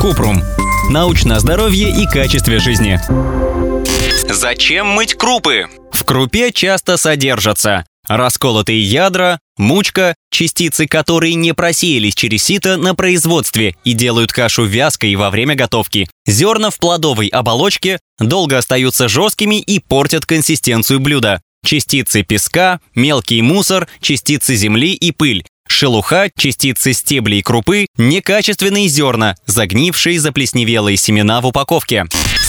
Купрум. Научное здоровье и качестве жизни. Зачем мыть крупы? В крупе часто содержатся расколотые ядра, мучка, частицы которой не просеялись через сито на производстве и делают кашу вязкой во время готовки. Зерна в плодовой оболочке долго остаются жесткими и портят консистенцию блюда. Частицы песка, мелкий мусор, частицы земли и пыль. Шелуха, частицы стеблей крупы, некачественные зерна, загнившие заплесневелые семена в упаковке.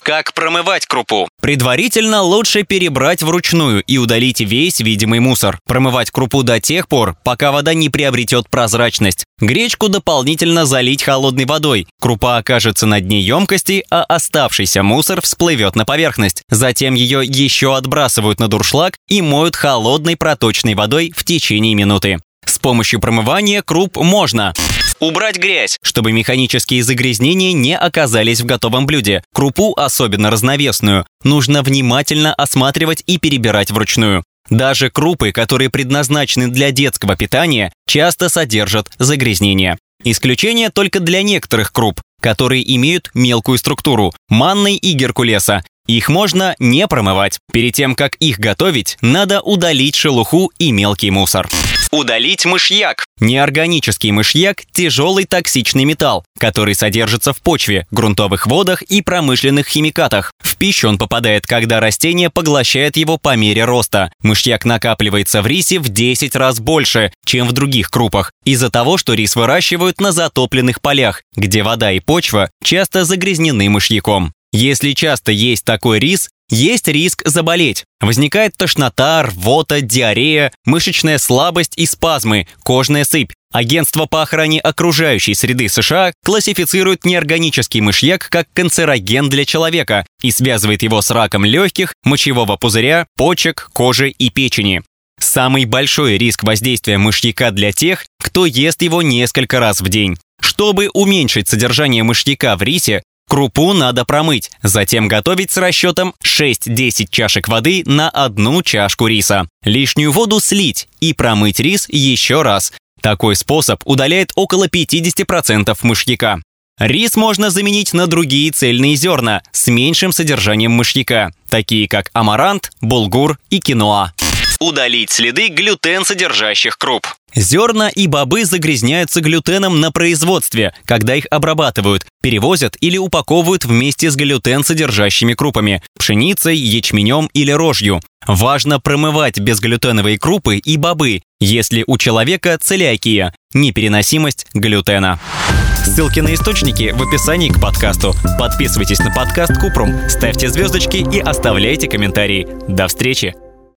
Как промывать крупу? Предварительно лучше перебрать вручную и удалить весь видимый мусор. Промывать крупу до тех пор, пока вода не приобретет прозрачность. Гречку дополнительно залить холодной водой. Крупа окажется на дне емкости, а оставшийся мусор всплывет на поверхность. Затем ее еще отбрасывают на дуршлаг и моют холодной проточной водой в течение минуты. С помощью промывания круп можно Убрать грязь, чтобы механические загрязнения не оказались в готовом блюде. Крупу, особенно разновесную, нужно внимательно осматривать и перебирать вручную. Даже крупы, которые предназначены для детского питания, часто содержат загрязнения. Исключение только для некоторых круп, которые имеют мелкую структуру – манной и геркулеса. Их можно не промывать. Перед тем, как их готовить, надо удалить шелуху и мелкий мусор. Удалить мышьяк. Неорганический мышьяк – тяжелый токсичный металл, который содержится в почве, грунтовых водах и промышленных химикатах. В пищу он попадает, когда растение поглощает его по мере роста. Мышьяк накапливается в рисе в 10 раз больше, чем в других крупах, из-за того, что рис выращивают на затопленных полях, где вода и почва часто загрязнены мышьяком. Если часто есть такой рис, есть риск заболеть. Возникает тошнота, рвота, диарея, мышечная слабость и спазмы, кожная сыпь. Агентство по охране окружающей среды США классифицирует неорганический мышьяк как канцероген для человека и связывает его с раком легких, мочевого пузыря, почек, кожи и печени. Самый большой риск воздействия мышьяка для тех, кто ест его несколько раз в день. Чтобы уменьшить содержание мышьяка в рисе, Крупу надо промыть, затем готовить с расчетом 6-10 чашек воды на одну чашку риса. Лишнюю воду слить и промыть рис еще раз. Такой способ удаляет около 50% мышьяка. Рис можно заменить на другие цельные зерна с меньшим содержанием мышьяка, такие как амарант, булгур и киноа. Удалить следы глютен содержащих круп. Зерна и бобы загрязняются глютеном на производстве, когда их обрабатывают, перевозят или упаковывают вместе с глютен содержащими крупами – пшеницей, ячменем или рожью. Важно промывать безглютеновые крупы и бобы, если у человека целиакия – непереносимость глютена. Ссылки на источники в описании к подкасту. Подписывайтесь на подкаст Купрум, ставьте звездочки и оставляйте комментарии. До встречи!